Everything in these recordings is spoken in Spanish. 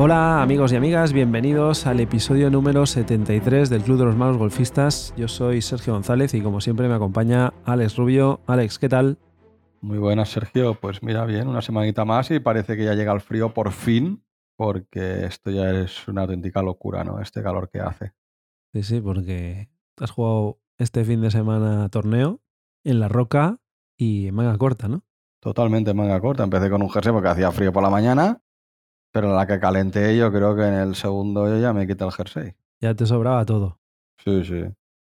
Hola amigos y amigas, bienvenidos al episodio número 73 del Club de los Malos Golfistas. Yo soy Sergio González y como siempre me acompaña Alex Rubio. Alex, ¿qué tal? Muy buenas, Sergio. Pues mira, bien, una semanita más y parece que ya llega el frío por fin, porque esto ya es una auténtica locura, ¿no? Este calor que hace. Sí, sí, porque has jugado este fin de semana torneo en la roca y en manga corta, ¿no? Totalmente en manga corta. Empecé con un jersey porque hacía frío por la mañana, pero la que calenté yo creo que en el segundo yo ya me quité el jersey. Ya te sobraba todo. Sí, sí.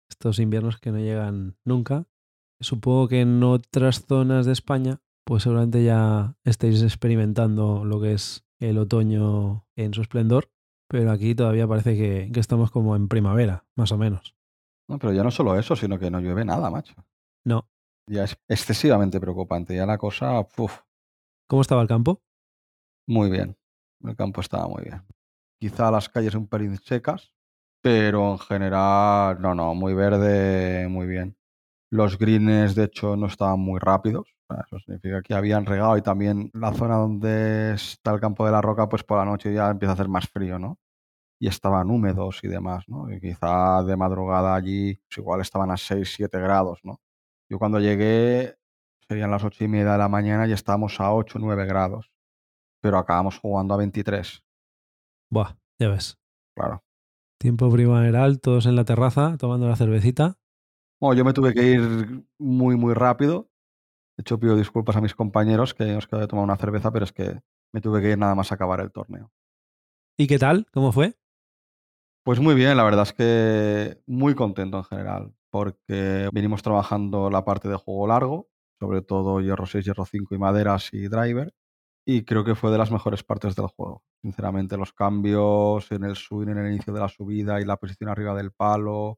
Estos inviernos que no llegan nunca. Supongo que en otras zonas de España, pues seguramente ya estáis experimentando lo que es el otoño en su esplendor, pero aquí todavía parece que, que estamos como en primavera, más o menos. No, pero ya no solo eso, sino que no llueve nada, macho. No. Ya es excesivamente preocupante. Ya la cosa, uf, ¿Cómo estaba el campo? muy bien. El campo estaba muy bien. Quizá las calles un pelín secas, pero en general, no, no, muy verde, muy bien. Los greens, de hecho, no estaban muy rápidos. Eso significa que habían regado y también la zona donde está el campo de la roca, pues por la noche ya empieza a hacer más frío, ¿no? Y estaban húmedos y demás, ¿no? Y quizá de madrugada allí, pues igual estaban a 6, 7 grados, ¿no? Yo cuando llegué, serían las ocho y media de la mañana y estábamos a 8, 9 grados. Pero acabamos jugando a 23, Buah, ya ves. claro. Tiempo primaveral, todos en la terraza tomando la cervecita. Bueno, yo me tuve que ir muy, muy rápido. De hecho, pido disculpas a mis compañeros que nos quedó de tomar una cerveza, pero es que me tuve que ir nada más a acabar el torneo. ¿Y qué tal? ¿Cómo fue? Pues muy bien, la verdad es que muy contento en general, porque venimos trabajando la parte de juego largo, sobre todo hierro 6, hierro 5 y maderas y driver, y creo que fue de las mejores partes del juego. Sinceramente, los cambios en el swing, en el inicio de la subida y la posición arriba del palo.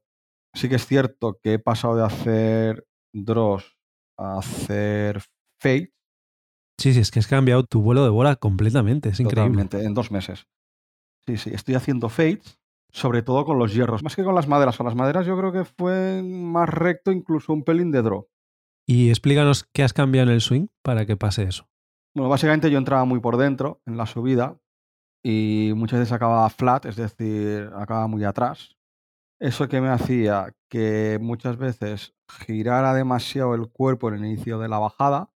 Sí que es cierto que he pasado de hacer draws a hacer fade Sí, sí, es que has cambiado tu vuelo de bola completamente. Es increíble. Totalmente, en dos meses. Sí, sí, estoy haciendo fades, sobre todo con los hierros, más que con las maderas. Con las maderas yo creo que fue más recto, incluso un pelín de draw. Y explícanos qué has cambiado en el swing para que pase eso. Bueno, básicamente yo entraba muy por dentro en la subida y muchas veces acababa flat, es decir, acababa muy atrás. Eso que me hacía que muchas veces girara demasiado el cuerpo en el inicio de la bajada,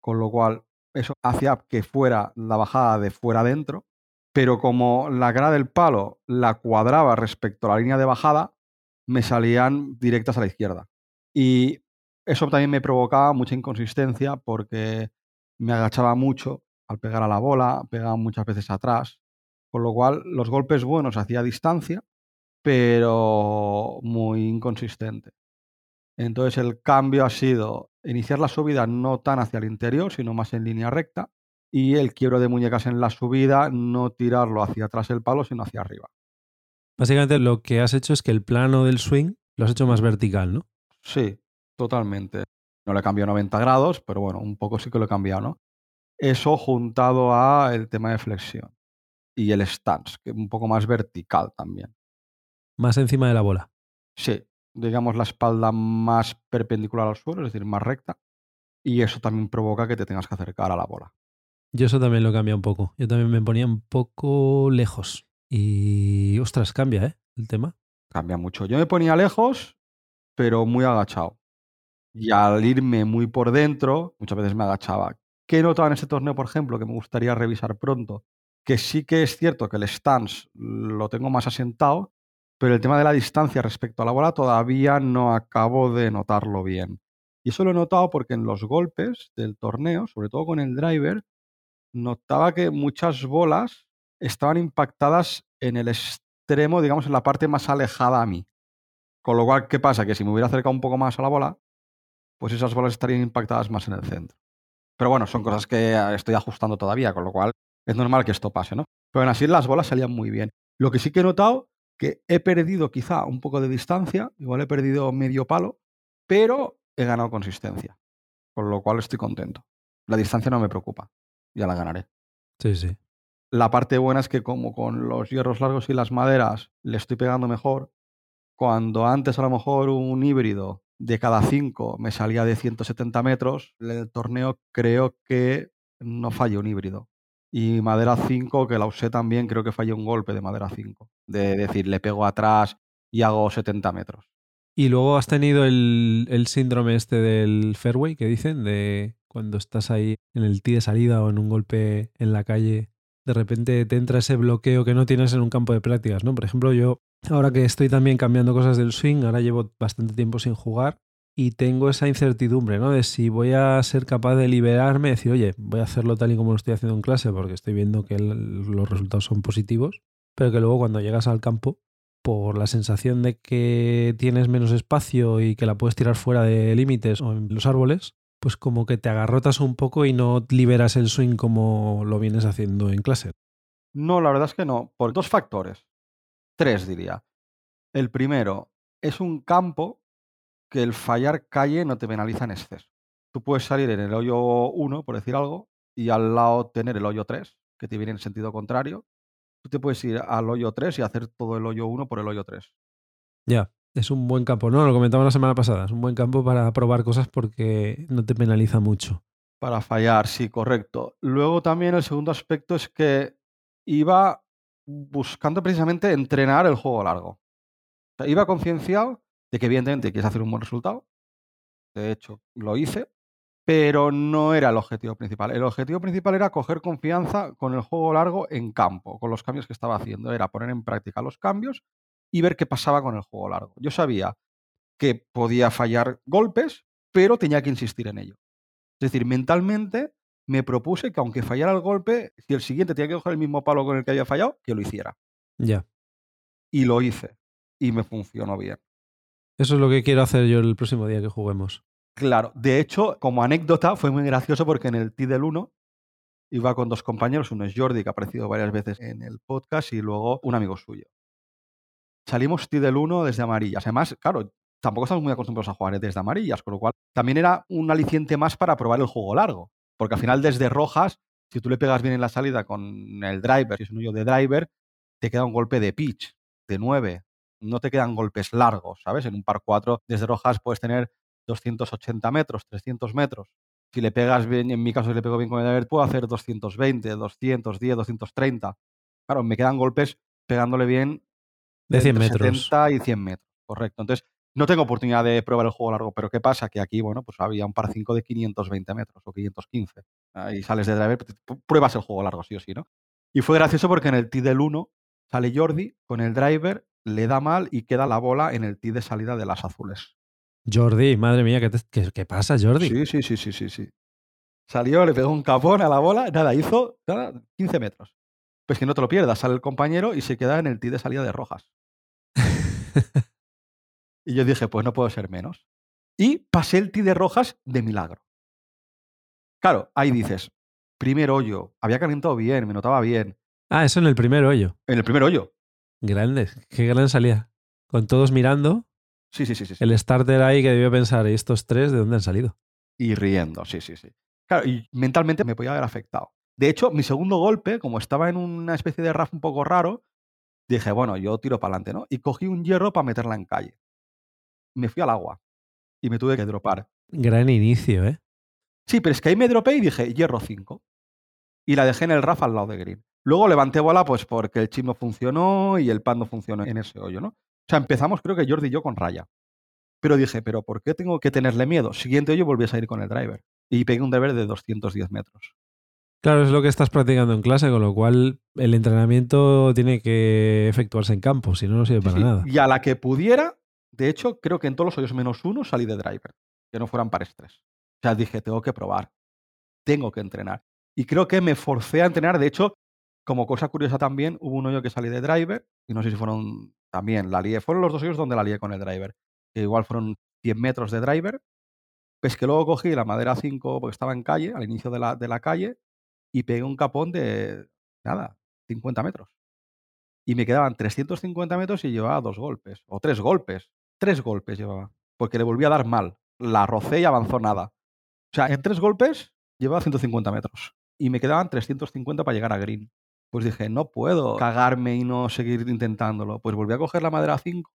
con lo cual eso hacía que fuera la bajada de fuera adentro, pero como la cara del palo la cuadraba respecto a la línea de bajada, me salían directas a la izquierda. Y eso también me provocaba mucha inconsistencia porque me agachaba mucho al pegar a la bola, pegaba muchas veces atrás, con lo cual los golpes buenos hacía distancia, pero muy inconsistente. Entonces el cambio ha sido iniciar la subida no tan hacia el interior, sino más en línea recta, y el quiebro de muñecas en la subida no tirarlo hacia atrás el palo, sino hacia arriba. Básicamente lo que has hecho es que el plano del swing lo has hecho más vertical, ¿no? Sí, totalmente. No le he cambiado 90 grados, pero bueno, un poco sí que lo he cambiado, ¿no? Eso juntado a el tema de flexión y el stance, que es un poco más vertical también. Más encima de la bola. Sí, digamos la espalda más perpendicular al suelo, es decir, más recta, y eso también provoca que te tengas que acercar a la bola. Yo eso también lo he cambiado un poco. Yo también me ponía un poco lejos. Y ostras, cambia, ¿eh? El tema. Cambia mucho. Yo me ponía lejos, pero muy agachado. Y al irme muy por dentro, muchas veces me agachaba. ¿Qué he notado en este torneo, por ejemplo, que me gustaría revisar pronto? Que sí que es cierto que el stance lo tengo más asentado, pero el tema de la distancia respecto a la bola todavía no acabo de notarlo bien. Y eso lo he notado porque en los golpes del torneo, sobre todo con el driver, notaba que muchas bolas estaban impactadas en el extremo, digamos, en la parte más alejada a mí. Con lo cual, ¿qué pasa? Que si me hubiera acercado un poco más a la bola, pues esas bolas estarían impactadas más en el centro. Pero bueno, son cosas que eh, estoy ajustando todavía, con lo cual es normal que esto pase, ¿no? Pero aún así las bolas salían muy bien. Lo que sí que he notado que he perdido quizá un poco de distancia, igual he perdido medio palo, pero he ganado consistencia. Con lo cual estoy contento. La distancia no me preocupa. Ya la ganaré. Sí, sí. La parte buena es que como con los hierros largos y las maderas le estoy pegando mejor, cuando antes a lo mejor un híbrido de cada 5 me salía de 170 metros, en el torneo creo que no fallé un híbrido. Y madera 5, que la usé también, creo que fallé un golpe de madera 5. De decir, le pego atrás y hago 70 metros. Y luego has tenido el, el síndrome este del fairway que dicen, de cuando estás ahí en el tee de salida o en un golpe en la calle, de repente te entra ese bloqueo que no tienes en un campo de prácticas, ¿no? Por ejemplo, yo, ahora que estoy también cambiando cosas del swing, ahora llevo bastante tiempo sin jugar y tengo esa incertidumbre, ¿no? De si voy a ser capaz de liberarme, decir, oye, voy a hacerlo tal y como lo estoy haciendo en clase porque estoy viendo que los resultados son positivos, pero que luego cuando llegas al campo, por la sensación de que tienes menos espacio y que la puedes tirar fuera de límites o en los árboles, pues como que te agarrotas un poco y no liberas el swing como lo vienes haciendo en clase. No, la verdad es que no, por dos factores. Tres, diría. El primero, es un campo que el fallar calle no te penaliza en exceso. Tú puedes salir en el hoyo 1, por decir algo, y al lado tener el hoyo 3, que te viene en sentido contrario. Tú te puedes ir al hoyo 3 y hacer todo el hoyo 1 por el hoyo 3. Ya, es un buen campo, ¿no? Lo comentaba la semana pasada, es un buen campo para probar cosas porque no te penaliza mucho. Para fallar, sí, correcto. Luego también el segundo aspecto es que iba buscando precisamente entrenar el juego largo. Iba concienciado de que evidentemente quieres hacer un buen resultado. De hecho, lo hice, pero no era el objetivo principal. El objetivo principal era coger confianza con el juego largo en campo, con los cambios que estaba haciendo. Era poner en práctica los cambios y ver qué pasaba con el juego largo. Yo sabía que podía fallar golpes, pero tenía que insistir en ello. Es decir, mentalmente me propuse que aunque fallara el golpe, si el siguiente tenía que coger el mismo palo con el que había fallado, que lo hiciera. Ya. Y lo hice. Y me funcionó bien. Eso es lo que quiero hacer yo el próximo día que juguemos. Claro, de hecho, como anécdota, fue muy gracioso porque en el T del 1 iba con dos compañeros, uno es Jordi, que ha aparecido varias veces en el podcast, y luego un amigo suyo. Salimos del 1 desde amarillas. Además, claro, tampoco estamos muy acostumbrados a jugar desde amarillas, con lo cual también era un aliciente más para probar el juego largo. Porque al final, desde rojas, si tú le pegas bien en la salida con el driver, si es un hoyo de driver, te queda un golpe de pitch, de 9. No te quedan golpes largos, ¿sabes? En un par 4, desde rojas puedes tener 280 metros, 300 metros. Si le pegas bien, en mi caso, si le pego bien con el driver, puedo hacer 220, 210, 230. Claro, me quedan golpes pegándole bien De 100 entre metros. 70 y 100 metros, correcto. Entonces, no tengo oportunidad de probar el juego largo, pero ¿qué pasa? Que aquí, bueno, pues había un par 5 de 520 metros o 515. Ahí sales de driver, pues, pu- pruebas el juego largo, sí o sí, ¿no? Y fue gracioso porque en el tee del 1 sale Jordi con el driver, le da mal y queda la bola en el tee de salida de las azules. Jordi, madre mía, ¿qué, te- qué- qué pasa, Jordi? Sí, sí, sí, sí, sí, sí. Salió, le pegó un capón a la bola, nada, hizo nada, 15 metros. Pues que no te lo pierdas, sale el compañero y se queda en el tee de salida de rojas. Y yo dije, pues no puedo ser menos. Y pasé el tee de rojas de milagro. Claro, ahí dices, primer hoyo, había calentado bien, me notaba bien. ah, eso en el primer hoyo. En el primer hoyo. Grande, qué gran salida. Con todos mirando, Sí, sí, sí, sí. sí. el starter ahí que debió pensar, ¿y estos tres de dónde han salido? Y riendo, sí, sí, sí. Claro, y mentalmente me podía haber afectado. De hecho, mi segundo golpe, como estaba en una especie de RAF un poco raro, dije, bueno, yo tiro para adelante, ¿no? Y cogí un hierro para meterla en calle. Me fui al agua y me tuve que dropar. Gran inicio, ¿eh? Sí, pero es que ahí me dropé y dije, hierro 5. Y la dejé en el RAF al lado de green. Luego levanté bola pues porque el chip no funcionó y el pad no funcionó en ese hoyo, ¿no? O sea, empezamos creo que Jordi y yo con raya. Pero dije, ¿pero por qué tengo que tenerle miedo? Siguiente hoyo volví a salir con el driver. Y pegué un driver de 210 metros. Claro, es lo que estás practicando en clase, con lo cual el entrenamiento tiene que efectuarse en campo, si no, no sirve para Sí, nada. Y a la que pudiera, de hecho, creo que en todos los hoyos menos uno salí de driver, que no fueran pares tres. O sea, dije, tengo que probar, tengo que entrenar. Y creo que me forcé a entrenar. De hecho, como cosa curiosa también, hubo un hoyo que salí de driver, y no sé si fueron también, la lié. Fueron los dos hoyos donde la lié con el driver, que igual fueron 100 metros de driver. Pues que luego cogí la madera 5 porque estaba en calle, al inicio de la, de la calle, y pegué un capón de, nada, 50 metros. Y me quedaban 350 metros y llevaba dos golpes, o tres golpes. Tres golpes llevaba, porque le volví a dar mal. La rocé y avanzó nada. O sea, en tres golpes llevaba 150 metros. Y me quedaban 350 para llegar a green. Pues dije, no puedo cagarme y no seguir intentándolo. Pues volví a coger la madera 5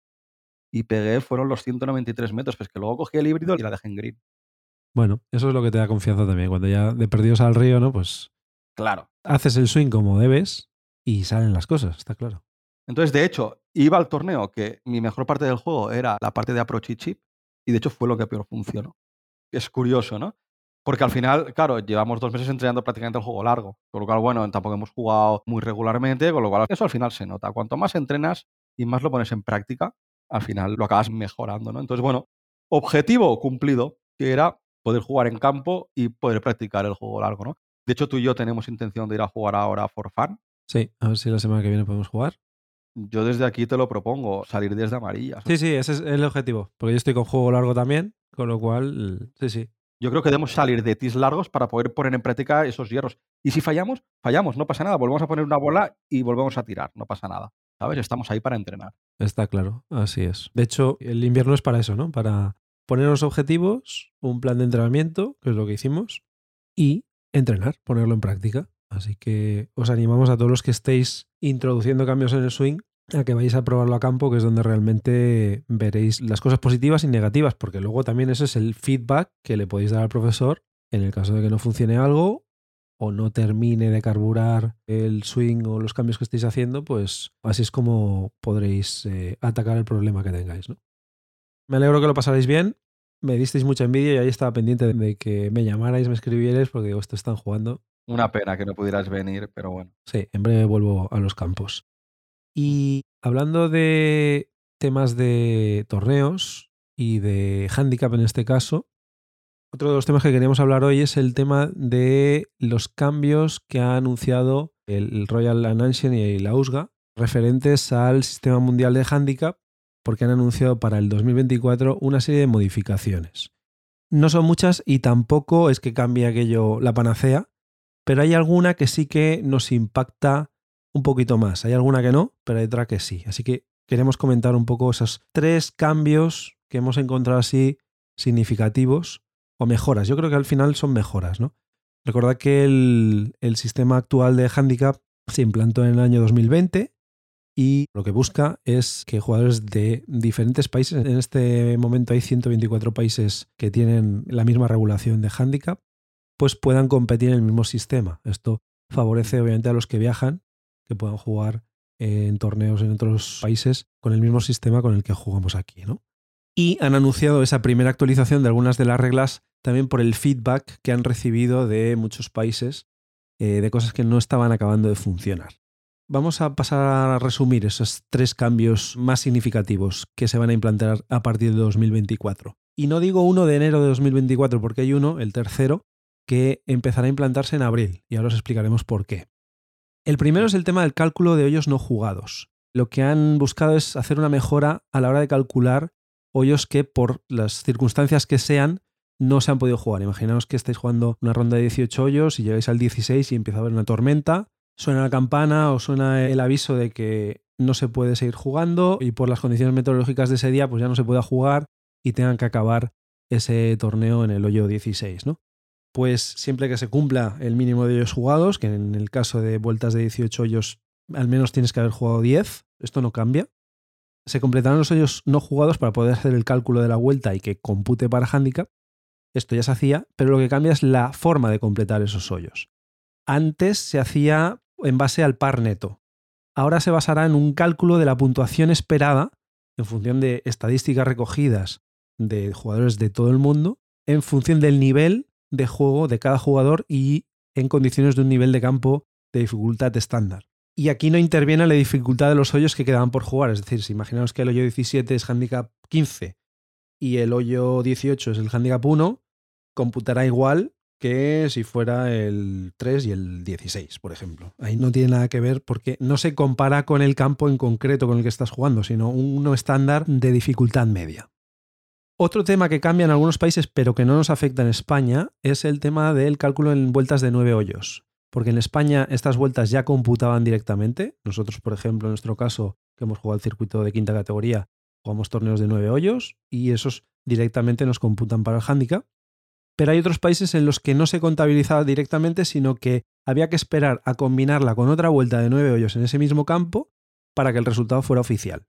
y pegué fueron los 193 metros, pues que luego cogí el híbrido y la dejé en green. Bueno, eso es lo que te da confianza también. Cuando ya de perdidos al río, ¿no? Pues Claro. haces el swing como debes y salen las cosas, está claro. Entonces, de hecho, iba al torneo que mi mejor parte del juego era la parte de approach y chip, y de hecho fue lo que peor funcionó. Es curioso, ¿no? Porque al final, claro, llevamos dos meses entrenando prácticamente el juego largo, con lo cual, bueno, tampoco hemos jugado muy regularmente, con lo cual eso al final se nota. Cuanto más entrenas y más lo pones en práctica, al final lo acabas mejorando, ¿no? Entonces, bueno, objetivo cumplido, que era poder jugar en campo y poder practicar el juego largo, ¿no? De hecho, tú y yo tenemos intención de ir a jugar ahora for fun. Sí, a ver si la semana que viene podemos jugar. Yo desde aquí te lo propongo, salir desde amarillas. Sí, sí, ese es el objetivo. Porque yo estoy con juego largo también, con lo cual, sí, sí. Yo creo que debemos salir de tis largos para poder poner en práctica esos hierros. Y si fallamos, fallamos, no pasa nada. Volvemos a poner una bola y volvemos a tirar, no pasa nada. ¿Sabes? Estamos ahí para entrenar. Está claro, así es. De hecho, el invierno es para eso, ¿no? Para ponernos objetivos, un plan de entrenamiento, que es lo que hicimos, y entrenar, ponerlo en práctica. Así que os animamos a todos los que estéis introduciendo cambios en el swing a que vayáis a probarlo a campo, que es donde realmente veréis las cosas positivas y negativas, porque luego también ese es el feedback que le podéis dar al profesor en el caso de que no funcione algo o no termine de carburar el swing o los cambios que estéis haciendo, pues así es como podréis eh, atacar el problema que tengáis. ¿no? Me alegro que lo pasaréis bien. Me disteis mucha envidia y ahí estaba pendiente de que me llamarais, me escribierais, porque digo, esto están jugando. Una pena que no pudieras venir, pero bueno. Sí, en breve vuelvo a los campos. Y hablando de temas de torneos y de handicap en este caso, otro de los temas que queríamos hablar hoy es el tema de los cambios que ha anunciado el Royal Anansian y la USGA referentes al sistema mundial de handicap, porque han anunciado para el 2024 una serie de modificaciones. No son muchas y tampoco es que cambie aquello la panacea, pero hay alguna que sí que nos impacta un poquito más. Hay alguna que no, pero hay otra que sí. Así que queremos comentar un poco esos tres cambios que hemos encontrado así significativos o mejoras. Yo creo que al final son mejoras, ¿no? Recordad que el, el sistema actual de handicap se implantó en el año 2020 y lo que busca es que jugadores de diferentes países, en este momento hay 124 países que tienen la misma regulación de handicap, pues puedan competir en el mismo sistema. Esto favorece obviamente a los que viajan, que puedan jugar en torneos en otros países con el mismo sistema con el que jugamos aquí, ¿no? Y han anunciado esa primera actualización de algunas de las reglas también por el feedback que han recibido de muchos países eh, de cosas que no estaban acabando de funcionar. Vamos a pasar a resumir esos tres cambios más significativos que se van a implantar a partir de 2024. Y no digo uno de enero de 2024 porque hay uno, el tercero, que empezará a implantarse en abril y ahora os explicaremos por qué. El primero es el tema del cálculo de hoyos no jugados. Lo que han buscado es hacer una mejora a la hora de calcular hoyos que por las circunstancias que sean no se han podido jugar. Imaginaos que estáis jugando una ronda de 18 hoyos y llegáis al 16 y empieza a haber una tormenta, suena la campana o suena el aviso de que no se puede seguir jugando y por las condiciones meteorológicas de ese día pues ya no se pueda jugar y tengan que acabar ese torneo en el hoyo 16, ¿no? Pues siempre que se cumpla el mínimo de hoyos jugados, que en el caso de vueltas de 18 hoyos al menos tienes que haber jugado 10, esto no cambia. Se completarán los hoyos no jugados para poder hacer el cálculo de la vuelta y que compute para handicap. Esto ya se hacía, pero lo que cambia es la forma de completar esos hoyos. Antes se hacía en base al par neto. Ahora se basará en un cálculo de la puntuación esperada en función de estadísticas recogidas de jugadores de todo el mundo, en función del nivel de juego de cada jugador y en condiciones de un nivel de campo de dificultad estándar. Y aquí no interviene la dificultad de los hoyos que quedaban por jugar. Es decir, si imaginaos que el hoyo 17 es handicap 15 y el hoyo 18 es el handicap 1, computará igual que si fuera el 3 y el 16, por ejemplo. Ahí no tiene nada que ver porque no se compara con el campo en concreto con el que estás jugando, sino uno estándar de dificultad media. Otro tema que cambia en algunos países pero que no nos afecta en España es el tema del cálculo en vueltas de nueve hoyos. Porque en España estas vueltas ya computaban directamente. Nosotros, por ejemplo, en nuestro caso, que hemos jugado el circuito de quinta categoría, jugamos torneos de nueve hoyos y esos directamente nos computan para el handicap. Pero hay otros países en los que no se contabilizaba directamente, sino que había que esperar a combinarla con otra vuelta de nueve hoyos en ese mismo campo para que el resultado fuera oficial.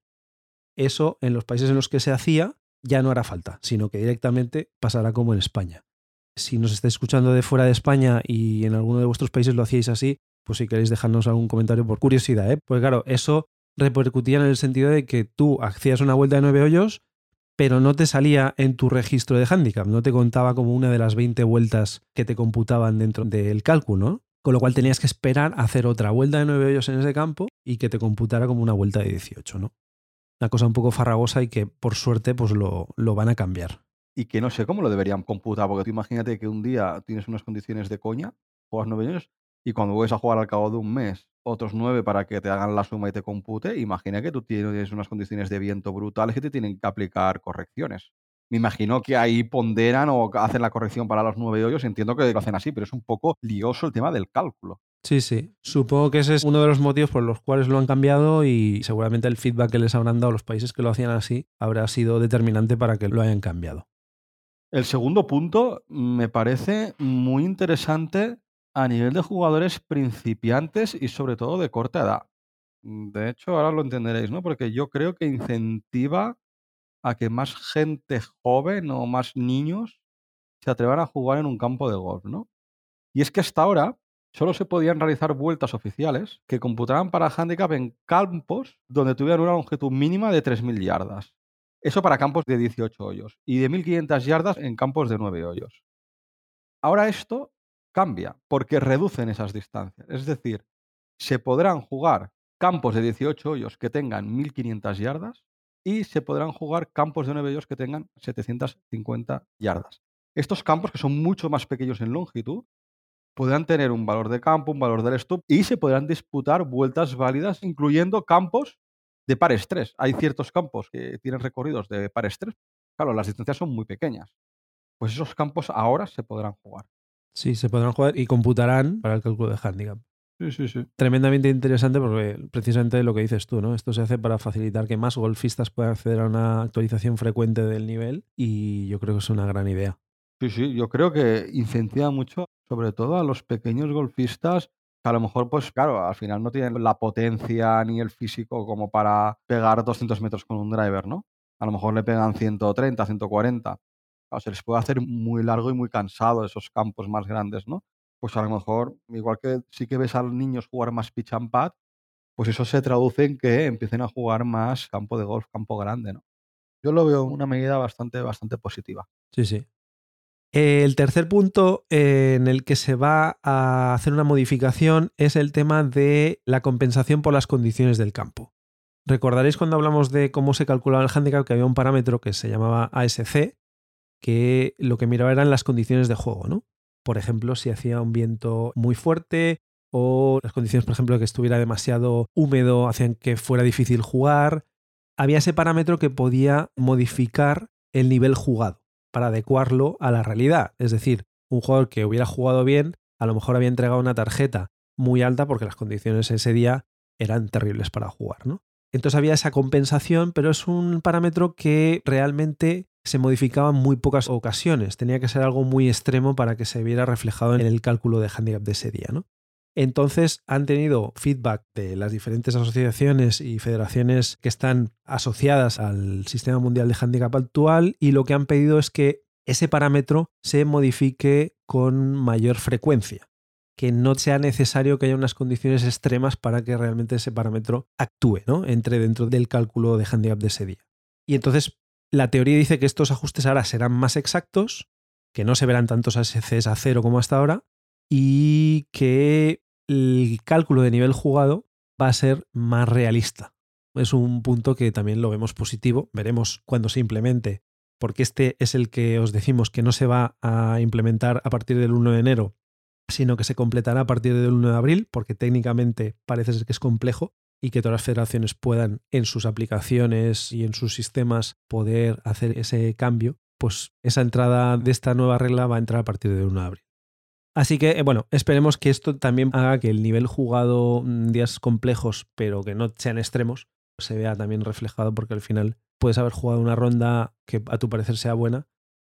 Eso en los países en los que se hacía ya no hará falta, sino que directamente pasará como en España. Si nos estáis escuchando de fuera de España y en alguno de vuestros países lo hacíais así, pues si queréis dejarnos algún comentario por curiosidad, ¿eh? Pues claro, eso repercutía en el sentido de que tú hacías una vuelta de nueve hoyos, pero no te salía en tu registro de handicap, no te contaba como una de las 20 vueltas que te computaban dentro del cálculo, ¿no? Con lo cual tenías que esperar a hacer otra vuelta de nueve hoyos en ese campo y que te computara como una vuelta de 18, ¿no? Una cosa un poco farragosa y que por suerte pues lo, lo van a cambiar. Y que no sé cómo lo deberían computar, porque tú imagínate que un día tienes unas condiciones de coña, juegas nueve años, y cuando vuelves a jugar al cabo de un mes otros nueve para que te hagan la suma y te compute, imagina que tú tienes unas condiciones de viento brutales que te tienen que aplicar correcciones. Me imagino que ahí ponderan o hacen la corrección para los nueve hoyos. Entiendo que lo hacen así, pero es un poco lioso el tema del cálculo. Sí, sí. Supongo que ese es uno de los motivos por los cuales lo han cambiado y seguramente el feedback que les habrán dado los países que lo hacían así habrá sido determinante para que lo hayan cambiado. El segundo punto me parece muy interesante a nivel de jugadores principiantes y sobre todo de corta edad. Mm, de hecho, ahora lo entenderéis, ¿no? Porque yo creo que incentiva a que más gente joven o más niños se atrevan a jugar en un campo de golf, ¿no? Y es que hasta ahora solo se podían realizar vueltas oficiales que computaran para handicap en campos donde tuvieran una longitud mínima de 3.000 yardas. Eso para campos de 18 hoyos y de 1.500 yardas en campos de 9 hoyos. Ahora esto cambia porque reducen esas distancias. Es decir, se podrán jugar campos de 18 hoyos que tengan 1500 yardas y se podrán jugar campos de 9 hoyos que tengan 750 yardas. Estos campos, que son mucho más pequeños en longitud, podrán tener un valor de campo, un valor del stop y se podrán disputar vueltas válidas, incluyendo campos de pares 3. Hay ciertos campos que tienen recorridos de pares 3. Claro, las distancias son muy pequeñas. Pues esos campos ahora se podrán jugar. Sí, se podrán jugar y computarán para el cálculo de handicap. Sí, sí, sí. Tremendamente interesante porque precisamente lo que dices tú, ¿no? Esto se hace para facilitar que más golfistas puedan acceder a una actualización frecuente del nivel y yo creo que es una gran idea. Sí, sí, yo creo que incentiva mucho, sobre todo a los pequeños golfistas que a lo mejor, pues claro, al final no tienen la potencia ni el físico como para pegar 200 metros con un driver, ¿no? A lo mejor le pegan 130, 140 se les puede hacer muy largo y muy cansado esos campos más grandes, ¿no? Pues a lo mejor, igual que sí que ves a los niños jugar más pitch and pad, pues eso se traduce en que empiecen a jugar más campo de golf, campo grande, ¿no? Yo lo veo una medida bastante, bastante positiva. Sí, sí. El tercer punto en el que se va a hacer una modificación es el tema de la compensación por las condiciones del campo. Recordaréis cuando hablamos de cómo se calculaba el handicap que había un parámetro que se llamaba ASC, que lo que miraba eran las condiciones de juego, ¿no? Por ejemplo, si hacía un viento muy fuerte o las condiciones, por ejemplo, que estuviera demasiado húmedo hacían que fuera difícil jugar. Había ese parámetro que podía modificar el nivel jugado para adecuarlo a la realidad. Es decir, un jugador que hubiera jugado bien, a lo mejor había entregado una tarjeta muy alta porque las condiciones ese día eran terribles para jugar, ¿no? Entonces había esa compensación, pero es un parámetro que realmente se modificaba en muy pocas ocasiones. Tenía que ser algo muy extremo para que se viera reflejado en el cálculo de handicap de ese día. ¿no? Entonces han tenido feedback de las diferentes asociaciones y federaciones que están asociadas al sistema mundial de handicap actual y lo que han pedido es que ese parámetro se modifique con mayor frecuencia, que no sea necesario que haya unas condiciones extremas para que realmente ese parámetro actúe, ¿no? entre dentro del cálculo de handicap de ese día. Y entonces la teoría dice que estos ajustes ahora serán más exactos, que no se verán tantos ASCs a cero como hasta ahora, y que el cálculo de nivel jugado va a ser más realista. Es un punto que también lo vemos positivo. Veremos cuando se implemente, porque este es el que os decimos que no se va a implementar a partir del 1 de enero, sino que se completará a partir del 1 de abril, porque técnicamente parece ser que es complejo y que todas las federaciones puedan en sus aplicaciones y en sus sistemas poder hacer ese cambio, pues esa entrada de esta nueva regla va a entrar a partir del 1 de abril. Así que, eh, bueno, esperemos que esto también haga que el nivel jugado en días complejos, pero que no sean extremos, se vea también reflejado porque al final puedes haber jugado una ronda que a tu parecer sea buena,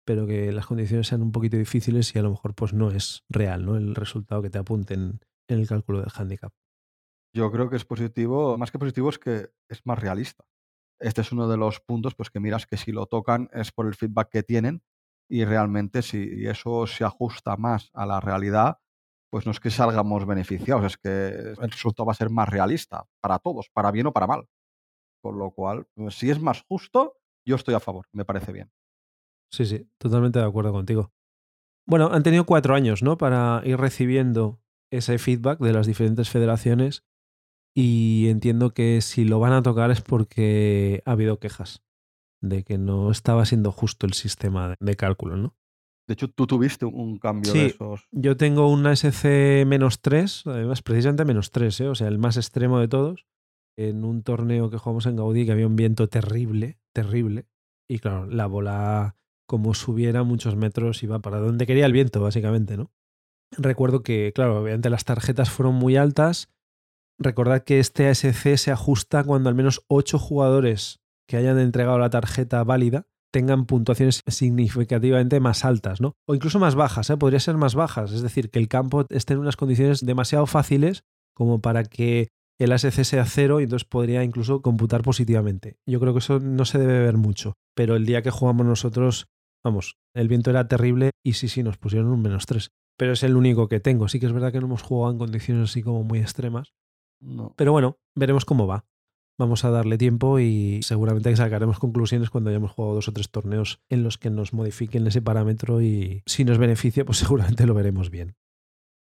pero que las condiciones sean un poquito difíciles y a lo mejor pues no es real ¿no? el resultado que te apunten en el cálculo del handicap. Yo creo que es positivo, más que positivo es que es más realista. este es uno de los puntos pues, que miras que si lo tocan es por el feedback que tienen y realmente si eso se ajusta más a la realidad, pues no es que salgamos beneficiados, es que el resultado va a ser más realista para todos, para bien o para mal. Con lo cual, pues, si es más justo, yo estoy a favor, me parece bien. Sí, sí, totalmente de acuerdo contigo. Bueno, han tenido cuatro años, ¿no? Para ir recibiendo ese feedback de las diferentes federaciones y entiendo que si lo van a tocar es porque ha habido quejas de que no estaba siendo justo el sistema de cálculo, ¿no? De hecho, tú tuviste un cambio de esos. Yo tengo una SC menos 3, además precisamente menos 3, ¿eh? o sea, el más extremo de todos, en un torneo que jugamos en Gaudí que había un viento terrible, terrible. Y claro, la bola, como subiera muchos metros, iba para donde quería el viento, básicamente, ¿no? Recuerdo que, claro, obviamente las tarjetas fueron muy altas. Recordad que este ASC se ajusta cuando al menos 8 jugadores que hayan entregado la tarjeta válida tengan puntuaciones significativamente más altas, ¿no? O incluso más bajas, ¿eh? podría ser más bajas, es decir, que el campo esté en unas condiciones demasiado fáciles como para que el ASC sea cero y entonces podría incluso computar positivamente. Yo creo que eso no se debe ver mucho, pero el día que jugamos nosotros, vamos, el viento era terrible y sí, sí, nos pusieron un menos tres. Pero es el único que tengo. Sí que es verdad que no hemos jugado en condiciones así como muy extremas. Pero bueno, veremos cómo va. Vamos a darle tiempo y seguramente sacaremos conclusiones cuando hayamos jugado dos o tres torneos en los que nos modifiquen ese parámetro y si nos beneficia, pues seguramente lo veremos bien.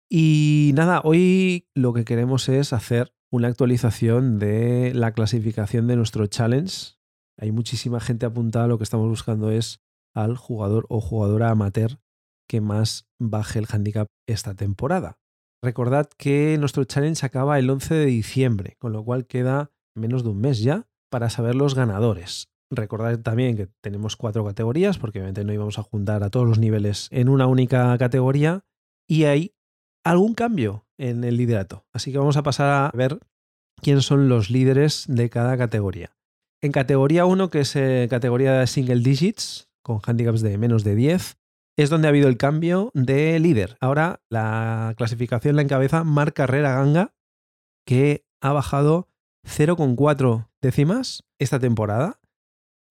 Y nada, hoy lo que queremos es hacer una actualización de la clasificación de nuestro challenge. Hay muchísima gente apuntada, lo que estamos buscando es al jugador o jugadora amateur que más baje el handicap esta temporada. Recordad que nuestro challenge acaba el 11 de diciembre, con lo cual queda menos de un mes ya para saber los ganadores. Recordad también que tenemos cuatro categorías, porque obviamente no íbamos a juntar a todos los niveles en una única categoría, y hay algún cambio en el liderato. Así que vamos a pasar a ver quiénes son los líderes de cada categoría. En categoría 1, que es eh, categoría de single digits, con handicaps de menos de 10, es donde ha habido el cambio de líder. Ahora la clasificación la encabeza Marc Carrera Ganga, que ha bajado 0,4 décimas esta temporada.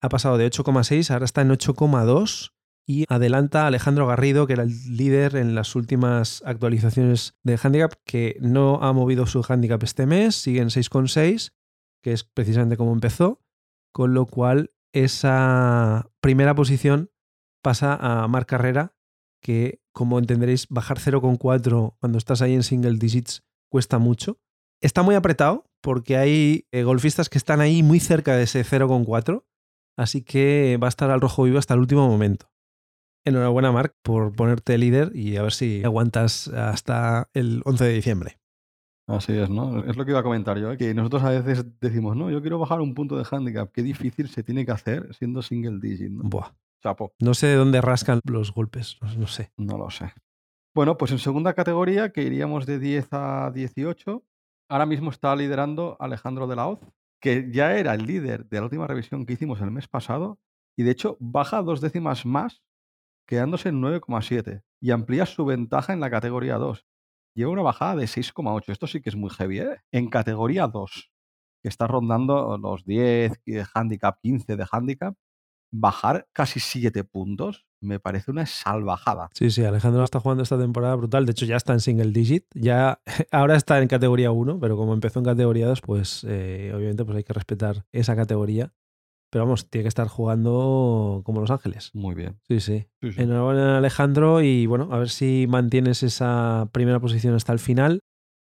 Ha pasado de 8,6, ahora está en 8,2 y adelanta a Alejandro Garrido, que era el líder en las últimas actualizaciones de handicap, que no ha movido su handicap este mes, sigue en 6,6, que es precisamente como empezó, con lo cual esa primera posición pasa a Marc Carrera, que como entenderéis, bajar 0,4 cuando estás ahí en single digits cuesta mucho. Está muy apretado porque hay eh, golfistas que están ahí muy cerca de ese 0,4, así que va a estar al rojo vivo hasta el último momento. Enhorabuena, Marc, por ponerte líder y a ver si aguantas hasta el 11 de diciembre. Así es, ¿no? Es lo que iba a comentar yo, ¿eh? que nosotros a veces decimos, no, yo quiero bajar un punto de handicap. Qué difícil se tiene que hacer siendo single digit, ¿no? Buah. Chapo. No sé de dónde rascan los golpes, no sé. No lo sé. Bueno, pues en segunda categoría, que iríamos de 10 a 18, ahora mismo está liderando Alejandro de la Hoz, que ya era el líder de la última revisión que hicimos el mes pasado, y de hecho baja dos décimas más, quedándose en 9,7, y amplía su ventaja en la categoría 2. Lleva una bajada de 6,8. Esto sí que es muy heavy, ¿eh? En categoría 2, que está rondando los 10, handicap 15 de handicap, bajar casi 7 puntos me parece una salvajada. Sí, sí, Alejandro está jugando esta temporada brutal. De hecho, ya está en single digit. Ya ahora está en categoría 1, pero como empezó en categoría 2, pues eh, obviamente pues hay que respetar esa categoría. Pero vamos, tiene que estar jugando como Los Ángeles. Muy bien. Sí, sí. Enhorabuena, Alejandro. Y bueno, a ver si mantienes esa primera posición hasta el final.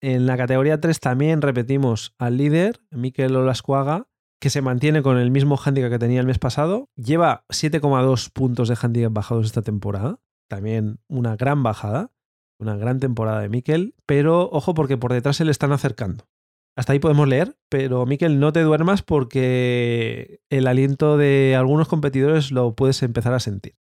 En la categoría 3 también repetimos al líder, Miquel Olascuaga, que se mantiene con el mismo handicap que tenía el mes pasado. Lleva 7,2 puntos de handicap bajados esta temporada. También una gran bajada. Una gran temporada de Mikel. Pero ojo porque por detrás se le están acercando. Hasta ahí podemos leer, pero Miquel, no te duermas porque el aliento de algunos competidores lo puedes empezar a sentir.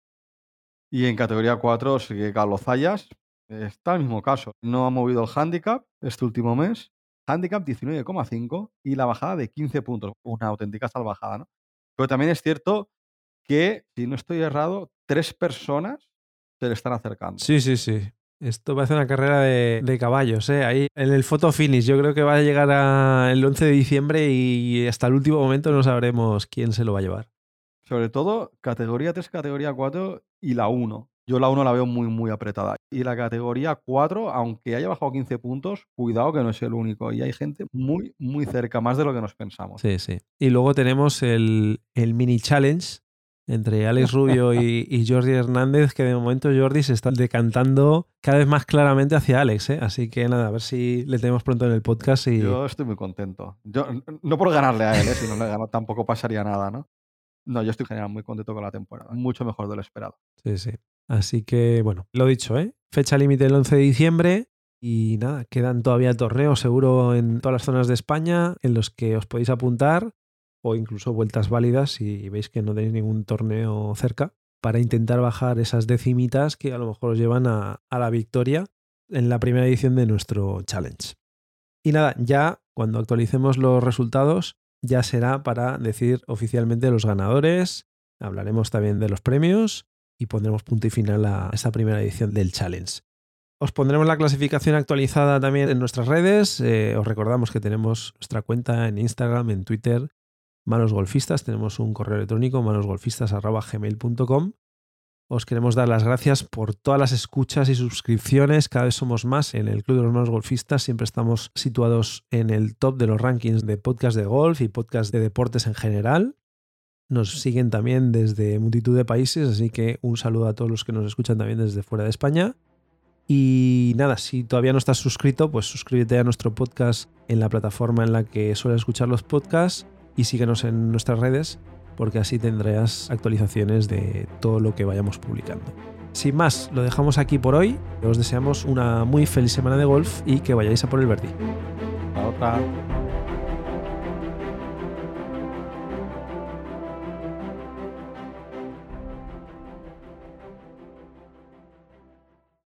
Y en categoría 4 sigue Carlos Zayas. Está el mismo caso. No ha movido el handicap este último mes handicap 19,5 y la bajada de 15 puntos. Una auténtica salvajada, ¿no? Pero también es cierto que, si no estoy errado, tres personas se le están acercando. Sí, sí, sí. Esto va a ser una carrera de, caballos, ¿eh? Ahí en el photo finish, yo creo que va a llegar a el 11 de diciembre y hasta el último momento no sabremos quién se lo va a llevar. Sobre todo categoría 3, categoría 4 y la 1. Yo la 1 la veo muy, muy apretada. Y la categoría 4, aunque haya bajado 15 puntos, cuidado que no es el único. Y hay gente muy, muy cerca, más de lo que nos pensamos. Sí, sí. Y luego tenemos el, el mini challenge, entre Alex Rubio y, Jordi Hernández, que de momento Jordi se está decantando cada vez más claramente hacia Alex. ¿eh? Así que nada, a ver si le tenemos pronto en el podcast. Y... Yo estoy muy contento. Yo, no por ganarle a él, ¿eh? si no le gano tampoco pasaría nada, ¿no? No, yo estoy general muy contento con la temporada. Mucho mejor de lo esperado. Sí, sí. Así que, bueno, lo dicho, ¿eh? Fecha límite el 11 de diciembre. Y nada, quedan todavía torneos seguro en todas las zonas de España en los que os podéis apuntar o incluso vueltas válidas si veis que no tenéis ningún torneo cerca para intentar bajar esas decimitas que a lo mejor os llevan a, la victoria en la primera edición de nuestro challenge. Y nada, ya cuando actualicemos los resultados ya será para decir oficialmente los ganadores, hablaremos también de los premios y pondremos punto y final a esta primera edición del challenge. Os pondremos la clasificación actualizada también en nuestras redes. Eh, os recordamos que tenemos nuestra cuenta en Instagram, en Twitter Manos Golfistas. Tenemos un correo electrónico manosgolfistas.gmail.com. Os queremos dar las gracias por todas las escuchas y suscripciones. Cada vez somos más en el Club de los Manos Golfistas. Siempre estamos situados en el top de los rankings de podcast de golf y podcast de deportes en general. Nos siguen también desde multitud de países, así que un saludo a todos los que nos escuchan también desde fuera de España. Y nada, si todavía no estás suscrito, pues suscríbete a nuestro podcast en la plataforma en la que sueles escuchar los podcasts y síguenos en nuestras redes porque así tendrás actualizaciones de todo lo que vayamos publicando. Sin más, lo dejamos aquí por hoy. Os deseamos una muy feliz semana de golf y que vayáis a por el Verdi. Otra.